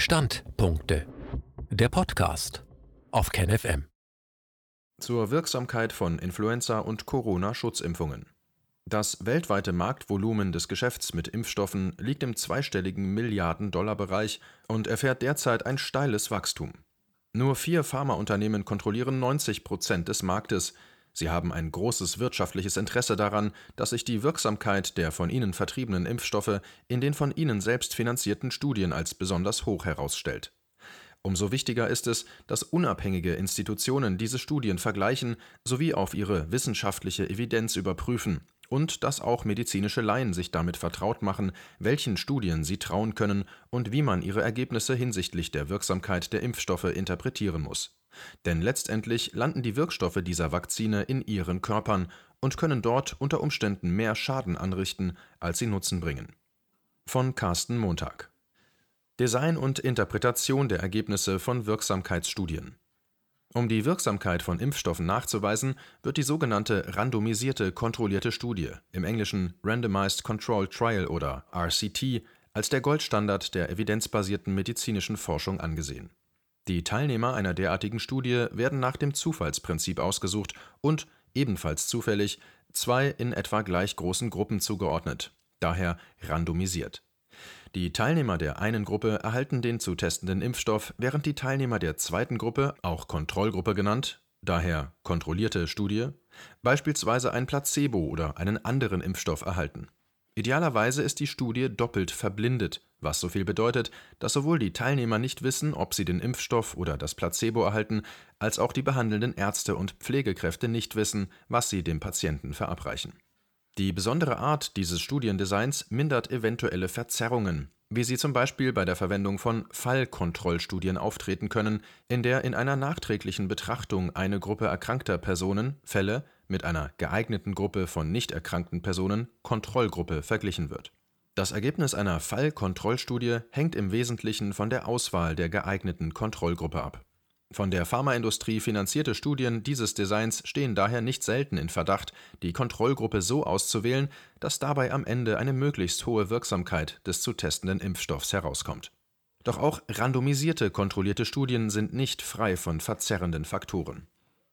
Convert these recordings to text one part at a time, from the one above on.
Standpunkte. Der Podcast auf KenFM. Zur Wirksamkeit von Influenza- und Corona-Schutzimpfungen. Das weltweite Marktvolumen des Geschäfts mit Impfstoffen liegt im zweistelligen Milliarden-Dollar-Bereich und erfährt derzeit ein steiles Wachstum. Nur vier Pharmaunternehmen kontrollieren 90 Prozent des Marktes. Sie haben ein großes wirtschaftliches Interesse daran, dass sich die Wirksamkeit der von ihnen vertriebenen Impfstoffe in den von ihnen selbst finanzierten Studien als besonders hoch herausstellt. Umso wichtiger ist es, dass unabhängige Institutionen diese Studien vergleichen sowie auf ihre wissenschaftliche Evidenz überprüfen und dass auch medizinische Laien sich damit vertraut machen, welchen Studien sie trauen können und wie man ihre Ergebnisse hinsichtlich der Wirksamkeit der Impfstoffe interpretieren muss. Denn letztendlich landen die Wirkstoffe dieser Vakzine in ihren Körpern und können dort unter Umständen mehr Schaden anrichten, als sie Nutzen bringen. Von Carsten Montag Design und Interpretation der Ergebnisse von Wirksamkeitsstudien um die Wirksamkeit von Impfstoffen nachzuweisen, wird die sogenannte randomisierte kontrollierte Studie im Englischen Randomized Controlled Trial oder RCT als der Goldstandard der evidenzbasierten medizinischen Forschung angesehen. Die Teilnehmer einer derartigen Studie werden nach dem Zufallsprinzip ausgesucht und, ebenfalls zufällig, zwei in etwa gleich großen Gruppen zugeordnet, daher randomisiert die Teilnehmer der einen Gruppe erhalten den zu testenden Impfstoff, während die Teilnehmer der zweiten Gruppe, auch Kontrollgruppe genannt (daher kontrollierte Studie), beispielsweise ein Placebo oder einen anderen Impfstoff erhalten. Idealerweise ist die Studie doppelt verblindet, was so viel bedeutet, dass sowohl die Teilnehmer nicht wissen, ob sie den Impfstoff oder das Placebo erhalten, als auch die behandelnden Ärzte und Pflegekräfte nicht wissen, was sie dem Patienten verabreichen die besondere Art dieses Studiendesigns mindert eventuelle Verzerrungen, wie sie zum Beispiel bei der Verwendung von Fallkontrollstudien auftreten können, in der in einer nachträglichen Betrachtung eine Gruppe erkrankter Personen (Fälle) mit einer geeigneten Gruppe von nicht erkrankten Personen (Kontrollgruppe) verglichen wird. Das Ergebnis einer Fallkontrollstudie hängt im Wesentlichen von der Auswahl der geeigneten Kontrollgruppe ab von der Pharmaindustrie finanzierte Studien dieses Designs stehen daher nicht selten in Verdacht, die Kontrollgruppe so auszuwählen, dass dabei am Ende eine möglichst hohe Wirksamkeit des zu testenden Impfstoffs herauskommt. Doch auch randomisierte kontrollierte Studien sind nicht frei von verzerrenden Faktoren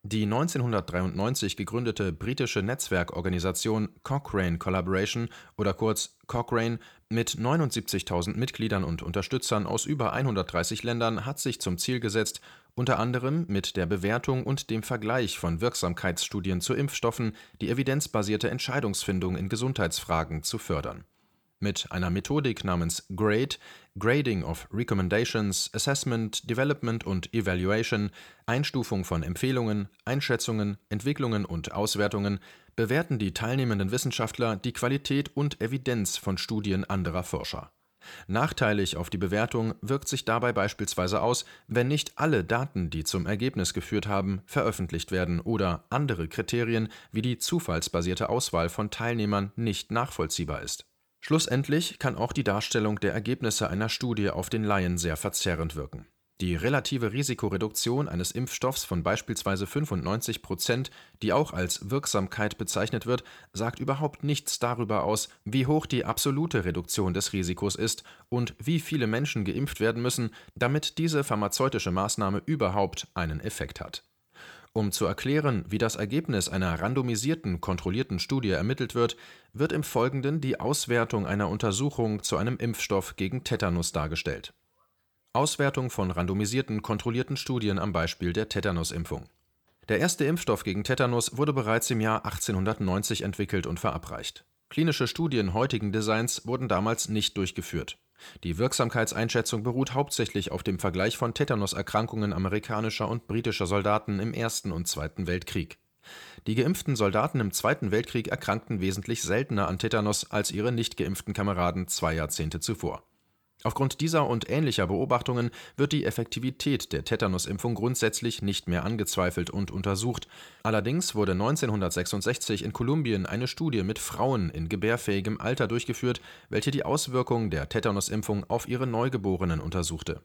die 1993 gegründete britische Netzwerkorganisation Cochrane Collaboration oder kurz Cochrane mit 79.000 Mitgliedern und Unterstützern aus über 130 Ländern hat sich zum Ziel gesetzt, unter anderem mit der Bewertung und dem Vergleich von Wirksamkeitsstudien zu Impfstoffen die evidenzbasierte Entscheidungsfindung in Gesundheitsfragen zu fördern mit einer Methodik namens GRADE (Grading of Recommendations, Assessment, Development und Evaluation, Einstufung von Empfehlungen, Einschätzungen, Entwicklungen und Auswertungen) bewerten die teilnehmenden Wissenschaftler die Qualität und Evidenz von Studien anderer Forscher. Nachteilig auf die Bewertung wirkt sich dabei beispielsweise aus, wenn nicht alle Daten, die zum Ergebnis geführt haben, veröffentlicht werden oder andere Kriterien wie die zufallsbasierte Auswahl von Teilnehmern nicht nachvollziehbar ist Schlussendlich kann auch die Darstellung der Ergebnisse einer Studie auf den Laien sehr verzerrend wirken. Die relative Risikoreduktion eines Impfstoffs von beispielsweise 95 Prozent, die auch als Wirksamkeit bezeichnet wird, sagt überhaupt nichts darüber aus, wie hoch die absolute Reduktion des Risikos ist und wie viele Menschen geimpft werden müssen, damit diese pharmazeutische Maßnahme überhaupt einen Effekt hat um zu erklären, wie das Ergebnis einer randomisierten, kontrollierten Studie ermittelt wird, wird im Folgenden die Auswertung einer Untersuchung zu einem Impfstoff gegen Tetanus dargestellt. Auswertung von randomisierten, kontrollierten Studien am Beispiel der Tetanusimpfung. Der erste Impfstoff gegen Tetanus wurde bereits im Jahr 1890 entwickelt und verabreicht. Klinische Studien heutigen Designs wurden damals nicht durchgeführt die Wirksamkeitseinschätzung beruht hauptsächlich auf dem Vergleich von Tetanuserkrankungen amerikanischer und britischer Soldaten im Ersten und Zweiten Weltkrieg. Die geimpften Soldaten im Zweiten Weltkrieg erkrankten wesentlich seltener an Tetanus als ihre nicht geimpften Kameraden zwei Jahrzehnte zuvor Aufgrund dieser und ähnlicher Beobachtungen wird die Effektivität der Tetanusimpfung grundsätzlich nicht mehr angezweifelt und untersucht, allerdings wurde 1966 in Kolumbien eine Studie mit Frauen in gebärfähigem Alter durchgeführt, welche die Auswirkungen der Tetanusimpfung auf ihre Neugeborenen untersuchte.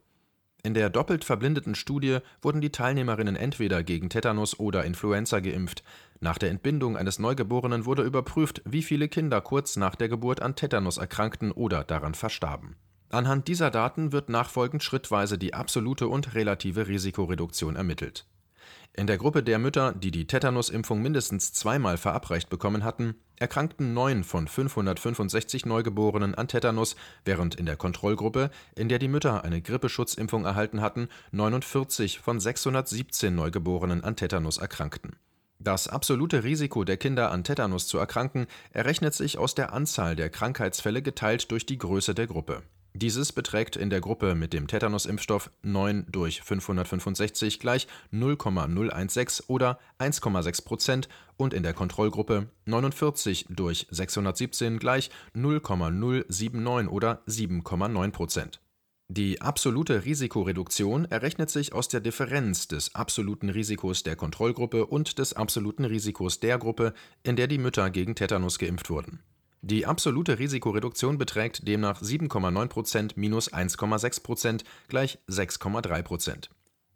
In der doppelt verblindeten Studie wurden die Teilnehmerinnen entweder gegen Tetanus oder Influenza geimpft. Nach der Entbindung eines Neugeborenen wurde überprüft, wie viele Kinder kurz nach der Geburt an Tetanus erkrankten oder daran verstarben Anhand dieser Daten wird nachfolgend schrittweise die absolute und relative Risikoreduktion ermittelt. In der Gruppe der Mütter, die die Tetanusimpfung mindestens zweimal verabreicht bekommen hatten, erkrankten neun von 565 Neugeborenen an Tetanus, während in der Kontrollgruppe, in der die Mütter eine Grippeschutzimpfung erhalten hatten, 49 von 617 Neugeborenen an Tetanus erkrankten. Das absolute Risiko der Kinder an Tetanus zu erkranken errechnet sich aus der Anzahl der Krankheitsfälle geteilt durch die Größe der Gruppe dieses beträgt in der Gruppe mit dem Tetanusimpfstoff 9 durch 565 gleich 0,016 oder 1,6 Prozent und in der Kontrollgruppe 49 durch 617 gleich 0,079 oder 7,9 Prozent. Die absolute Risikoreduktion errechnet sich aus der Differenz des absoluten Risikos der Kontrollgruppe und des absoluten Risikos der Gruppe, in der die Mütter gegen Tetanus geimpft wurden die absolute Risikoreduktion beträgt demnach 7,9% minus 1,6% gleich 6,3%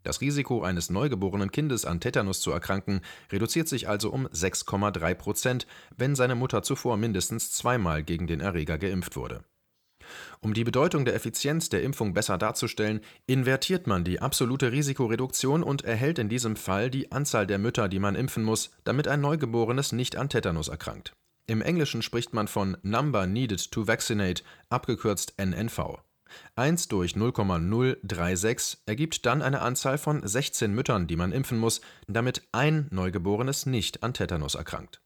Das Risiko eines neugeborenen Kindes an Tetanus zu erkranken reduziert sich also um 6,3% wenn seine Mutter zuvor mindestens zweimal gegen den Erreger geimpft wurde. Um die Bedeutung der Effizienz der Impfung besser darzustellen, invertiert man die absolute Risikoreduktion und erhält in diesem Fall die Anzahl der Mütter, die man impfen muss, damit ein Neugeborenes nicht an Tetanus erkrankt im Englischen spricht man von Number Needed to Vaccinate, abgekürzt NNV. 1 durch 0,036 ergibt dann eine Anzahl von 16 Müttern, die man impfen muss, damit ein Neugeborenes nicht an Tetanus erkrankt.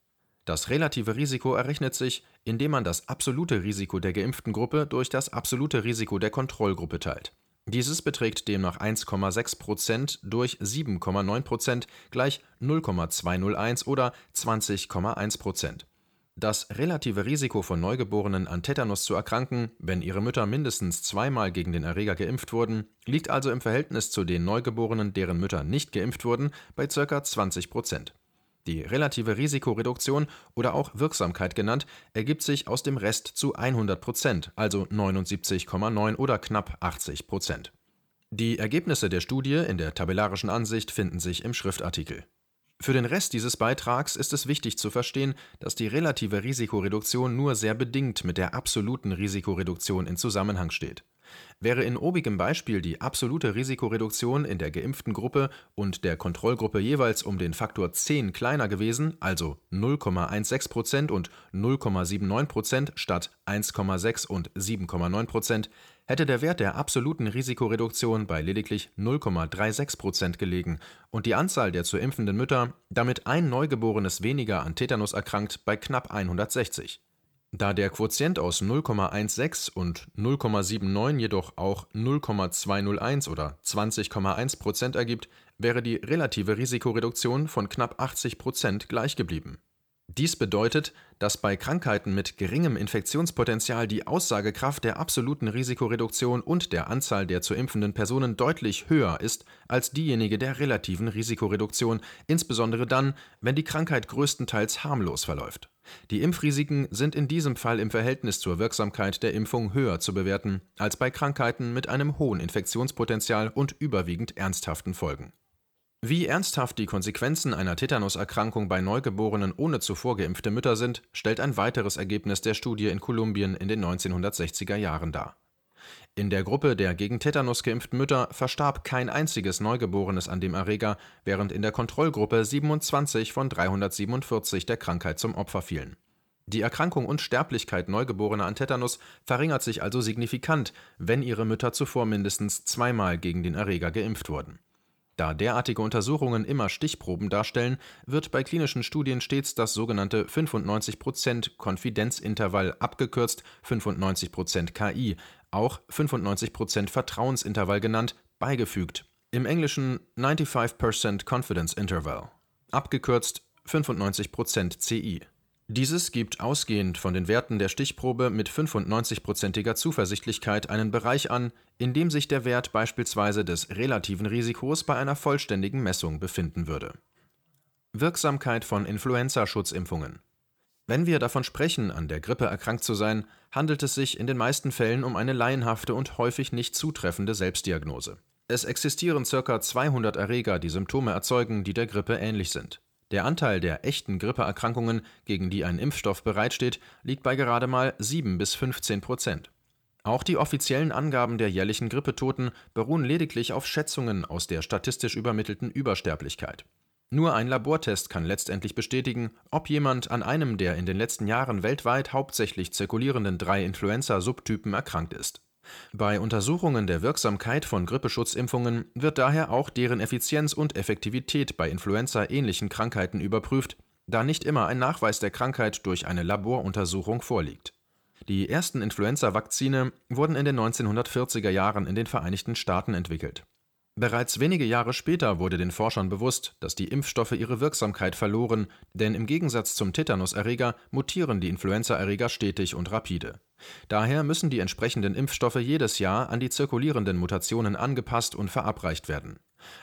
Das relative Risiko errechnet sich, indem man das absolute Risiko der geimpften Gruppe durch das absolute Risiko der Kontrollgruppe teilt. Dieses beträgt demnach 1,6% durch 7,9% gleich 0,201 oder 20,1 das relative Risiko von Neugeborenen an Tetanus zu erkranken, wenn ihre Mütter mindestens zweimal gegen den Erreger geimpft wurden, liegt also im Verhältnis zu den Neugeborenen, deren Mütter nicht geimpft wurden, bei ca. 20 Prozent. Die relative Risikoreduktion oder auch Wirksamkeit genannt, ergibt sich aus dem Rest zu 100 Prozent, also 79,9 oder knapp 80 Prozent. Die Ergebnisse der Studie in der tabellarischen Ansicht finden sich im Schriftartikel. Für den Rest dieses Beitrags ist es wichtig zu verstehen, dass die relative Risikoreduktion nur sehr bedingt mit der absoluten Risikoreduktion in Zusammenhang steht. Wäre in obigem Beispiel die absolute Risikoreduktion in der geimpften Gruppe und der Kontrollgruppe jeweils um den Faktor 10 kleiner gewesen, also 0,16% und 0,79% statt 1,6 und 7,9 hätte der Wert der absoluten Risikoreduktion bei lediglich 0,36% gelegen und die Anzahl der zu impfenden Mütter, damit ein Neugeborenes weniger an Tetanus erkrankt, bei knapp 160 da der Quotient aus 0,16 und 0,79 jedoch auch 0,201 oder 20,1 Prozent ergibt, wäre die relative Risikoreduktion von knapp 80 Prozent gleich geblieben. Dies bedeutet, dass bei Krankheiten mit geringem Infektionspotenzial die Aussagekraft der absoluten Risikoreduktion und der Anzahl der zu impfenden Personen deutlich höher ist als diejenige der relativen Risikoreduktion, insbesondere dann, wenn die Krankheit größtenteils harmlos verläuft. Die Impfrisiken sind in diesem Fall im Verhältnis zur Wirksamkeit der Impfung höher zu bewerten als bei Krankheiten mit einem hohen Infektionspotenzial und überwiegend ernsthaften Folgen. Wie ernsthaft die Konsequenzen einer Tetanuserkrankung bei Neugeborenen ohne zuvor geimpfte Mütter sind, stellt ein weiteres Ergebnis der Studie in Kolumbien in den 1960er Jahren dar in der Gruppe der gegen Tetanus geimpften Mütter verstarb kein einziges Neugeborenes an dem Erreger, während in der Kontrollgruppe 27 von 347 der Krankheit zum Opfer fielen. Die Erkrankung und Sterblichkeit Neugeborener an Tetanus verringert sich also signifikant, wenn ihre Mütter zuvor mindestens zweimal gegen den Erreger geimpft wurden. Da derartige Untersuchungen immer Stichproben darstellen, wird bei klinischen Studien stets das sogenannte 95% Konfidenzintervall abgekürzt 95% KI auch 95% Vertrauensintervall genannt, beigefügt, im Englischen 95% Confidence Interval, abgekürzt 95% CI. Dieses gibt ausgehend von den Werten der Stichprobe mit 95%iger Zuversichtlichkeit einen Bereich an, in dem sich der Wert beispielsweise des relativen Risikos bei einer vollständigen Messung befinden würde. Wirksamkeit von Influenza-Schutzimpfungen wenn wir davon sprechen, an der Grippe erkrankt zu sein, handelt es sich in den meisten Fällen um eine laienhafte und häufig nicht zutreffende Selbstdiagnose. Es existieren ca. 200 Erreger, die Symptome erzeugen, die der Grippe ähnlich sind. Der Anteil der echten Grippeerkrankungen, gegen die ein Impfstoff bereitsteht, liegt bei gerade mal 7 bis 15 Prozent. Auch die offiziellen Angaben der jährlichen Grippetoten beruhen lediglich auf Schätzungen aus der statistisch übermittelten Übersterblichkeit. Nur ein Labortest kann letztendlich bestätigen, ob jemand an einem der in den letzten Jahren weltweit hauptsächlich zirkulierenden drei Influenza-Subtypen erkrankt ist. Bei Untersuchungen der Wirksamkeit von Grippeschutzimpfungen wird daher auch deren Effizienz und Effektivität bei influenzaähnlichen Krankheiten überprüft, da nicht immer ein Nachweis der Krankheit durch eine Laboruntersuchung vorliegt. Die ersten Influenza-Vakzine wurden in den 1940er Jahren in den Vereinigten Staaten entwickelt. Bereits wenige Jahre später wurde den Forschern bewusst, dass die Impfstoffe ihre Wirksamkeit verloren, denn im Gegensatz zum Tetanuserreger mutieren die Influenzaerreger stetig und rapide. Daher müssen die entsprechenden Impfstoffe jedes Jahr an die zirkulierenden Mutationen angepasst und verabreicht werden.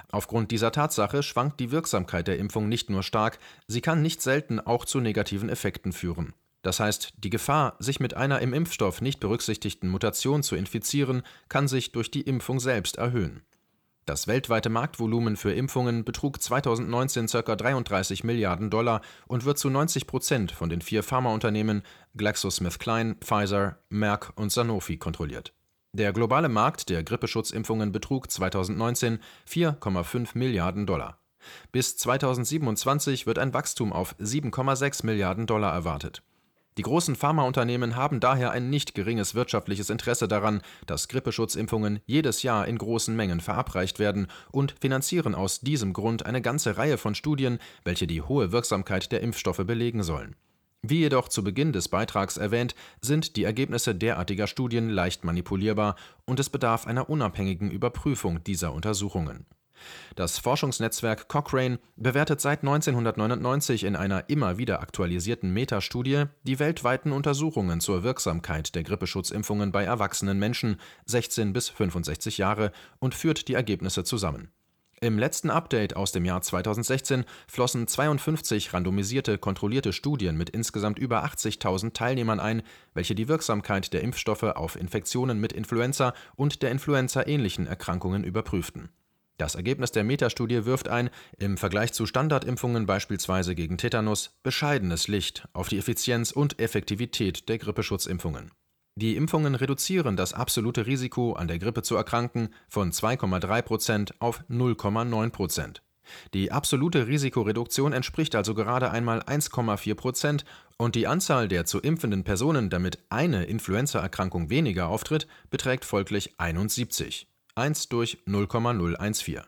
Aufgrund dieser Tatsache schwankt die Wirksamkeit der Impfung nicht nur stark, sie kann nicht selten auch zu negativen Effekten führen. Das heißt, die Gefahr, sich mit einer im Impfstoff nicht berücksichtigten Mutation zu infizieren, kann sich durch die Impfung selbst erhöhen. Das weltweite Marktvolumen für Impfungen betrug 2019 ca. 33 Milliarden Dollar und wird zu 90 Prozent von den vier Pharmaunternehmen GlaxoSmithKline, Pfizer, Merck und Sanofi kontrolliert. Der globale Markt der Grippeschutzimpfungen betrug 2019 4,5 Milliarden Dollar. Bis 2027 wird ein Wachstum auf 7,6 Milliarden Dollar erwartet. Die großen Pharmaunternehmen haben daher ein nicht geringes wirtschaftliches Interesse daran, dass Grippeschutzimpfungen jedes Jahr in großen Mengen verabreicht werden und finanzieren aus diesem Grund eine ganze Reihe von Studien, welche die hohe Wirksamkeit der Impfstoffe belegen sollen. Wie jedoch zu Beginn des Beitrags erwähnt, sind die Ergebnisse derartiger Studien leicht manipulierbar und es bedarf einer unabhängigen Überprüfung dieser Untersuchungen. Das Forschungsnetzwerk Cochrane bewertet seit 1999 in einer immer wieder aktualisierten Metastudie die weltweiten Untersuchungen zur Wirksamkeit der Grippeschutzimpfungen bei erwachsenen Menschen 16 bis 65 Jahre und führt die Ergebnisse zusammen. Im letzten Update aus dem Jahr 2016 flossen 52 randomisierte kontrollierte Studien mit insgesamt über 80.000 Teilnehmern ein, welche die Wirksamkeit der Impfstoffe auf Infektionen mit Influenza und der influenzaähnlichen Erkrankungen überprüften das Ergebnis der Metastudie wirft ein, im Vergleich zu Standardimpfungen beispielsweise gegen Tetanus, bescheidenes Licht auf die Effizienz und Effektivität der Grippeschutzimpfungen. Die Impfungen reduzieren das absolute Risiko, an der Grippe zu erkranken, von 2,3 Prozent auf 0,9 Prozent. Die absolute Risikoreduktion entspricht also gerade einmal 1,4 Prozent und die Anzahl der zu impfenden Personen, damit eine Influenzaerkrankung weniger auftritt, beträgt folglich 71. 1 durch 0,014.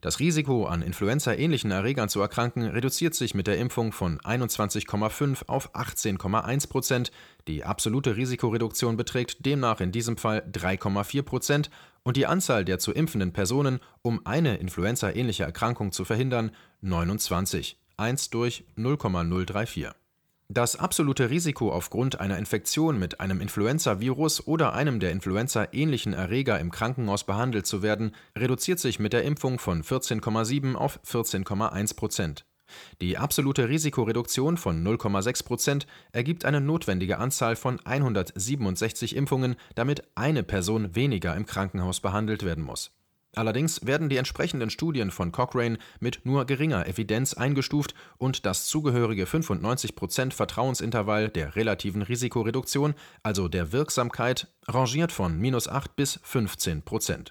Das Risiko, an influenzaähnlichen Erregern zu erkranken, reduziert sich mit der Impfung von 21,5 auf 18,1 Prozent. Die absolute Risikoreduktion beträgt demnach in diesem Fall 3,4 Prozent und die Anzahl der zu impfenden Personen, um eine influenzaähnliche Erkrankung zu verhindern, 29, 1 durch 0,034. Das absolute Risiko aufgrund einer Infektion mit einem Influenza-Virus oder einem der Influenza-ähnlichen Erreger im Krankenhaus behandelt zu werden, reduziert sich mit der Impfung von 14,7 auf 14,1 Prozent. Die absolute Risikoreduktion von 0,6 Prozent ergibt eine notwendige Anzahl von 167 Impfungen, damit eine Person weniger im Krankenhaus behandelt werden muss Allerdings werden die entsprechenden Studien von Cochrane mit nur geringer Evidenz eingestuft und das zugehörige 95% Vertrauensintervall der relativen Risikoreduktion, also der Wirksamkeit, rangiert von minus 8 bis 15%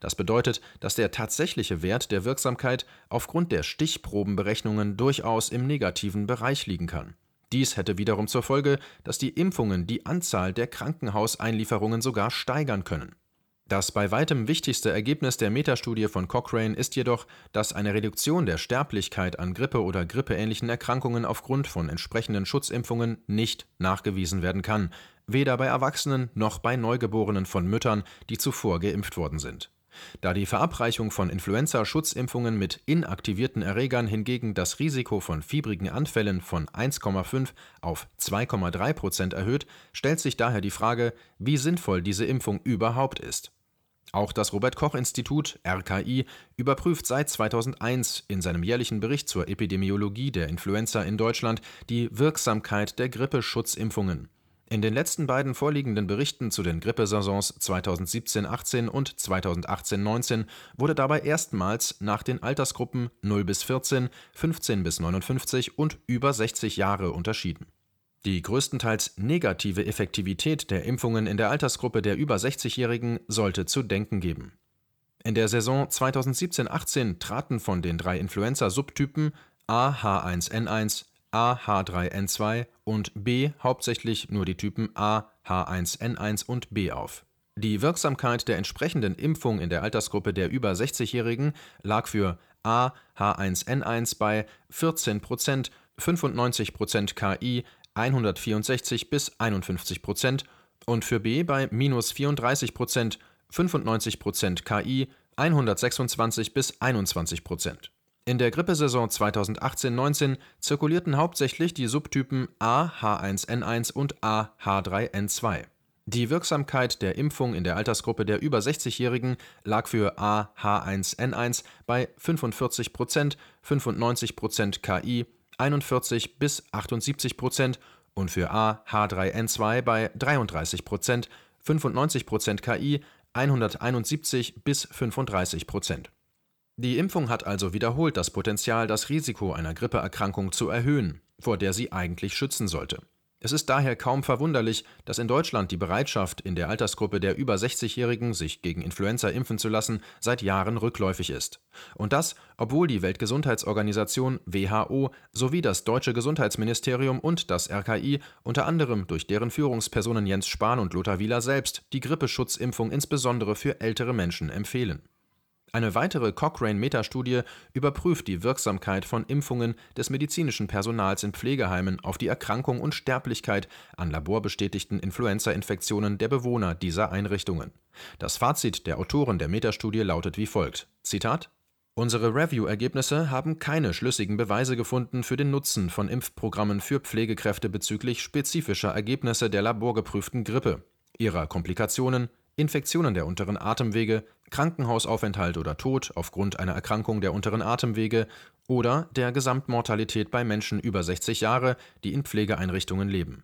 Das bedeutet, dass der tatsächliche Wert der Wirksamkeit aufgrund der Stichprobenberechnungen durchaus im negativen Bereich liegen kann. Dies hätte wiederum zur Folge, dass die Impfungen die Anzahl der Krankenhauseinlieferungen sogar steigern können. Das bei weitem wichtigste Ergebnis der Metastudie von Cochrane ist jedoch, dass eine Reduktion der Sterblichkeit an Grippe oder grippeähnlichen Erkrankungen aufgrund von entsprechenden Schutzimpfungen nicht nachgewiesen werden kann, weder bei Erwachsenen noch bei Neugeborenen von Müttern, die zuvor geimpft worden sind. Da die Verabreichung von Influenza-Schutzimpfungen mit inaktivierten Erregern hingegen das Risiko von fiebrigen Anfällen von 1,5 auf 2,3 Prozent erhöht, stellt sich daher die Frage, wie sinnvoll diese Impfung überhaupt ist. Auch das Robert Koch Institut RKI überprüft seit 2001 in seinem jährlichen Bericht zur Epidemiologie der Influenza in Deutschland die Wirksamkeit der Grippeschutzimpfungen. In den letzten beiden vorliegenden Berichten zu den Grippesaisons 2017-18 und 2018-19 wurde dabei erstmals nach den Altersgruppen 0 bis 14, 15 bis 59 und über 60 Jahre unterschieden Die größtenteils negative Effektivität der Impfungen in der Altersgruppe der über 60-Jährigen sollte zu denken geben. In der Saison 2017-18 traten von den drei Influenza-Subtypen A-H1N1, A-H3N2 und B hauptsächlich nur die Typen A, H1N1 und B auf. Die Wirksamkeit der entsprechenden Impfung in der Altersgruppe der über 60-Jährigen lag für A H1N1 bei 14 Prozent, 95 Prozent KI, 164 bis 51 Prozent und für B bei minus 34 Prozent, 95 Prozent KI, 126 bis 21 Prozent. In der Grippesaison 2018-19 zirkulierten hauptsächlich die Subtypen A H1N1 und A H3N2. Die Wirksamkeit der Impfung in der Altersgruppe der über 60-Jährigen lag für A H1N1 bei 45 Prozent, 95 Prozent KI, 41 bis 78 Prozent und für A H3N2 bei 33 Prozent, 95 Prozent KI, 171 bis 35 Prozent. Die Impfung hat also wiederholt das Potenzial, das Risiko einer Grippeerkrankung zu erhöhen, vor der sie eigentlich schützen sollte. Es ist daher kaum verwunderlich, dass in Deutschland die Bereitschaft, in der Altersgruppe der über 60-Jährigen sich gegen Influenza impfen zu lassen, seit Jahren rückläufig ist. Und das, obwohl die Weltgesundheitsorganisation WHO sowie das deutsche Gesundheitsministerium und das RKI unter anderem durch deren Führungspersonen Jens Spahn und Lothar Wieler selbst die Grippeschutzimpfung insbesondere für ältere Menschen empfehlen. Eine weitere Cochrane-Metastudie überprüft die Wirksamkeit von Impfungen des medizinischen Personals in Pflegeheimen auf die Erkrankung und Sterblichkeit an laborbestätigten Influenza-Infektionen der Bewohner dieser Einrichtungen. Das Fazit der Autoren der Metastudie lautet wie folgt: Zitat Unsere Review-Ergebnisse haben keine schlüssigen Beweise gefunden für den Nutzen von Impfprogrammen für Pflegekräfte bezüglich spezifischer Ergebnisse der laborgeprüften Grippe, ihrer Komplikationen, Infektionen der unteren Atemwege, Krankenhausaufenthalt oder Tod aufgrund einer Erkrankung der unteren Atemwege oder der Gesamtmortalität bei Menschen über 60 Jahre, die in Pflegeeinrichtungen leben.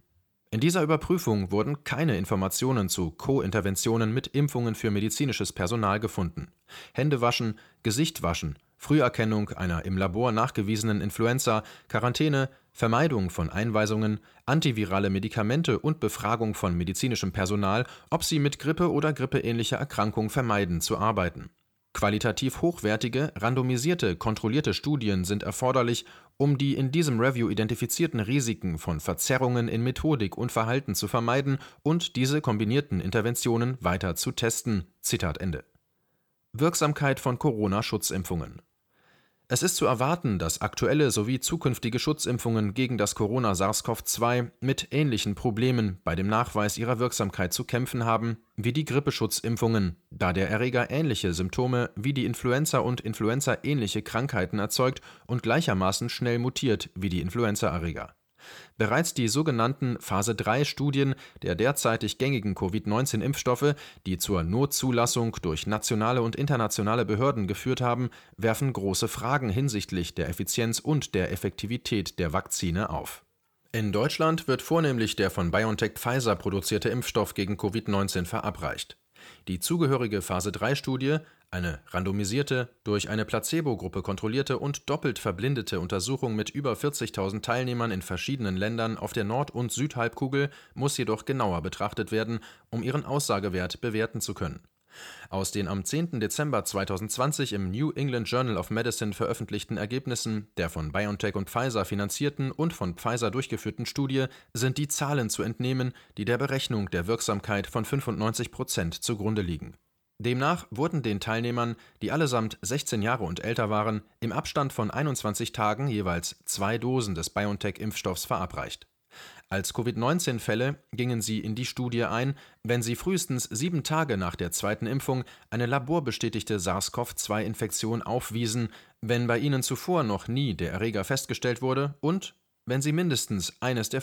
In dieser Überprüfung wurden keine Informationen zu Co-Interventionen mit Impfungen für medizinisches Personal gefunden. Händewaschen, Gesicht waschen, Früherkennung einer im Labor nachgewiesenen Influenza, Quarantäne, Vermeidung von Einweisungen, antivirale Medikamente und Befragung von medizinischem Personal, ob sie mit Grippe oder grippeähnlicher Erkrankung vermeiden zu arbeiten. Qualitativ hochwertige, randomisierte, kontrollierte Studien sind erforderlich, um die in diesem Review identifizierten Risiken von Verzerrungen in Methodik und Verhalten zu vermeiden und diese kombinierten Interventionen weiter zu testen. Zitat Ende. Wirksamkeit von Corona-Schutzimpfungen es ist zu erwarten, dass aktuelle sowie zukünftige Schutzimpfungen gegen das Corona-SARS-CoV-2 mit ähnlichen Problemen bei dem Nachweis ihrer Wirksamkeit zu kämpfen haben wie die Grippeschutzimpfungen, da der Erreger ähnliche Symptome wie die Influenza und Influenza-ähnliche Krankheiten erzeugt und gleichermaßen schnell mutiert wie die Influenza-Erreger Bereits die sogenannten Phase-3-Studien der derzeitig gängigen Covid-19-Impfstoffe, die zur Notzulassung durch nationale und internationale Behörden geführt haben, werfen große Fragen hinsichtlich der Effizienz und der Effektivität der Vakzine auf. In Deutschland wird vornehmlich der von BioNTech Pfizer produzierte Impfstoff gegen Covid-19 verabreicht. Die zugehörige Phase-3-Studie eine randomisierte, durch eine Placebo-Gruppe kontrollierte und doppelt verblindete Untersuchung mit über 40.000 Teilnehmern in verschiedenen Ländern auf der Nord und Südhalbkugel muss jedoch genauer betrachtet werden, um ihren Aussagewert bewerten zu können. Aus den am 10. Dezember 2020 im New England Journal of Medicine veröffentlichten Ergebnissen der von BioNTech und Pfizer finanzierten und von Pfizer durchgeführten Studie sind die Zahlen zu entnehmen, die der Berechnung der Wirksamkeit von 95 Prozent zugrunde liegen Demnach wurden den Teilnehmern, die allesamt 16 Jahre und älter waren, im Abstand von 21 Tagen jeweils zwei Dosen des BioNTech-Impfstoffs verabreicht. Als Covid-19-Fälle gingen sie in die Studie ein, wenn sie frühestens sieben Tage nach der zweiten Impfung eine laborbestätigte SARS-CoV-2-Infektion aufwiesen, wenn bei ihnen zuvor noch nie der Erreger festgestellt wurde und wenn sie mindestens eines der